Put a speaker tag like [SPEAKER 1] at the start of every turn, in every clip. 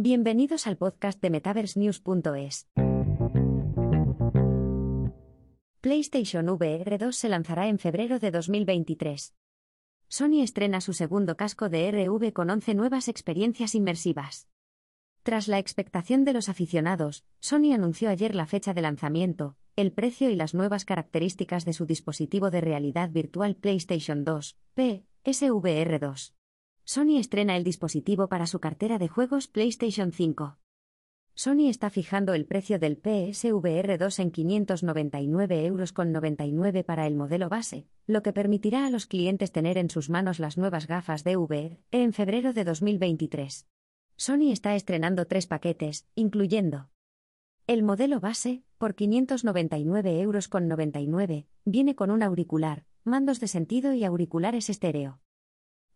[SPEAKER 1] Bienvenidos al podcast de MetaverseNews.es. PlayStation VR 2 se lanzará en febrero de 2023. Sony estrena su segundo casco de RV con 11 nuevas experiencias inmersivas. Tras la expectación de los aficionados, Sony anunció ayer la fecha de lanzamiento, el precio y las nuevas características de su dispositivo de realidad virtual PlayStation 2, PSVR 2. Sony estrena el dispositivo para su cartera de juegos PlayStation 5. Sony está fijando el precio del PSVR 2 en 599 euros con 99 para el modelo base, lo que permitirá a los clientes tener en sus manos las nuevas gafas de VR en febrero de 2023. Sony está estrenando tres paquetes, incluyendo el modelo base, por 599 euros con 99, viene con un auricular, mandos de sentido y auriculares estéreo.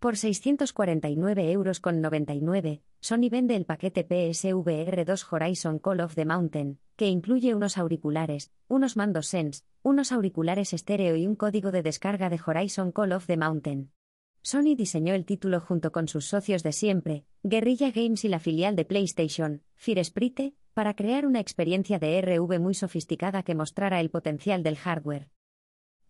[SPEAKER 1] Por 649 euros con 99, Sony vende el paquete PSVR 2 Horizon Call of the Mountain, que incluye unos auriculares, unos mandos Sense, unos auriculares estéreo y un código de descarga de Horizon Call of the Mountain. Sony diseñó el título junto con sus socios de siempre, Guerrilla Games y la filial de PlayStation, Firesprite, para crear una experiencia de RV muy sofisticada que mostrara el potencial del hardware.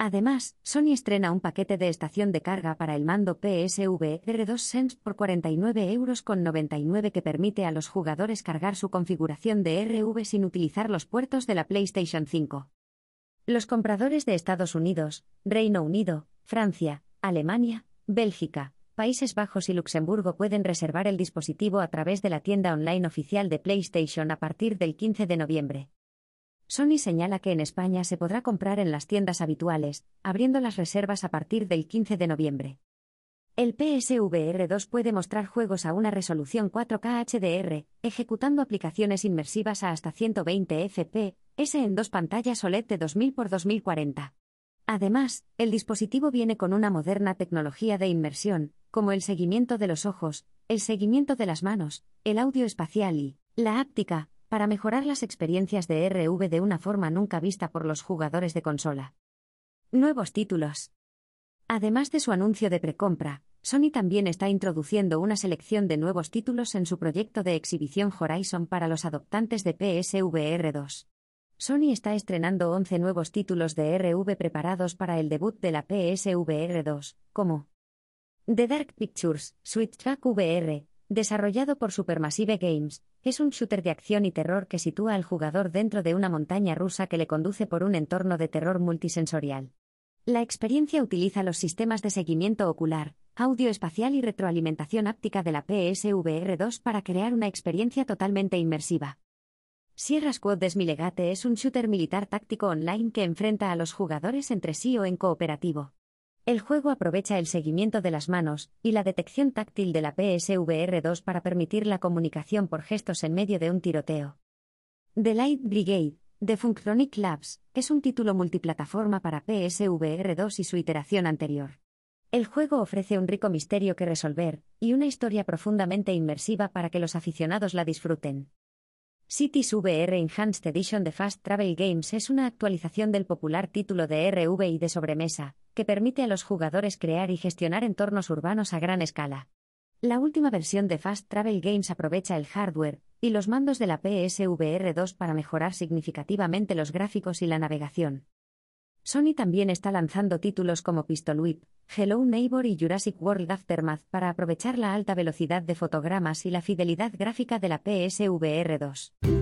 [SPEAKER 1] Además, Sony estrena un paquete de estación de carga para el mando PSV R2 Sense por 49 euros con 99 que permite a los jugadores cargar su configuración de RV sin utilizar los puertos de la PlayStation 5. Los compradores de Estados Unidos, Reino Unido, Francia, Alemania, Bélgica, Países Bajos y Luxemburgo pueden reservar el dispositivo a través de la tienda online oficial de PlayStation a partir del 15 de noviembre. Sony señala que en España se podrá comprar en las tiendas habituales, abriendo las reservas a partir del 15 de noviembre. El PSVR 2 puede mostrar juegos a una resolución 4K HDR, ejecutando aplicaciones inmersivas a hasta 120 FPS en dos pantallas OLED de 2000 x 2040. Además, el dispositivo viene con una moderna tecnología de inmersión, como el seguimiento de los ojos, el seguimiento de las manos, el audio espacial y la áptica, para mejorar las experiencias de RV de una forma nunca vista por los jugadores de consola. Nuevos títulos. Además de su anuncio de precompra, Sony también está introduciendo una selección de nuevos títulos en su proyecto de exhibición Horizon para los adoptantes de PSVR 2. Sony está estrenando 11 nuevos títulos de RV preparados para el debut de la PSVR 2, como The Dark Pictures, Switch Track VR, desarrollado por Supermassive Games, es un shooter de acción y terror que sitúa al jugador dentro de una montaña rusa que le conduce por un entorno de terror multisensorial. La experiencia utiliza los sistemas de seguimiento ocular, audio espacial y retroalimentación áptica de la PSVR 2 para crear una experiencia totalmente inmersiva. Sierra Squad Desmilegate es un shooter militar táctico online que enfrenta a los jugadores entre sí o en cooperativo. El juego aprovecha el seguimiento de las manos y la detección táctil de la PSVR 2 para permitir la comunicación por gestos en medio de un tiroteo. The Light Brigade, de Funktronic Labs, es un título multiplataforma para PSVR 2 y su iteración anterior. El juego ofrece un rico misterio que resolver y una historia profundamente inmersiva para que los aficionados la disfruten. Cities VR Enhanced Edition de Fast Travel Games es una actualización del popular título de RV y de sobremesa, que permite a los jugadores crear y gestionar entornos urbanos a gran escala. La última versión de Fast Travel Games aprovecha el hardware y los mandos de la PSVR 2 para mejorar significativamente los gráficos y la navegación. Sony también está lanzando títulos como Pistol Whip, Hello Neighbor y Jurassic World Aftermath para aprovechar la alta velocidad de fotogramas y la fidelidad gráfica de la PSVR 2.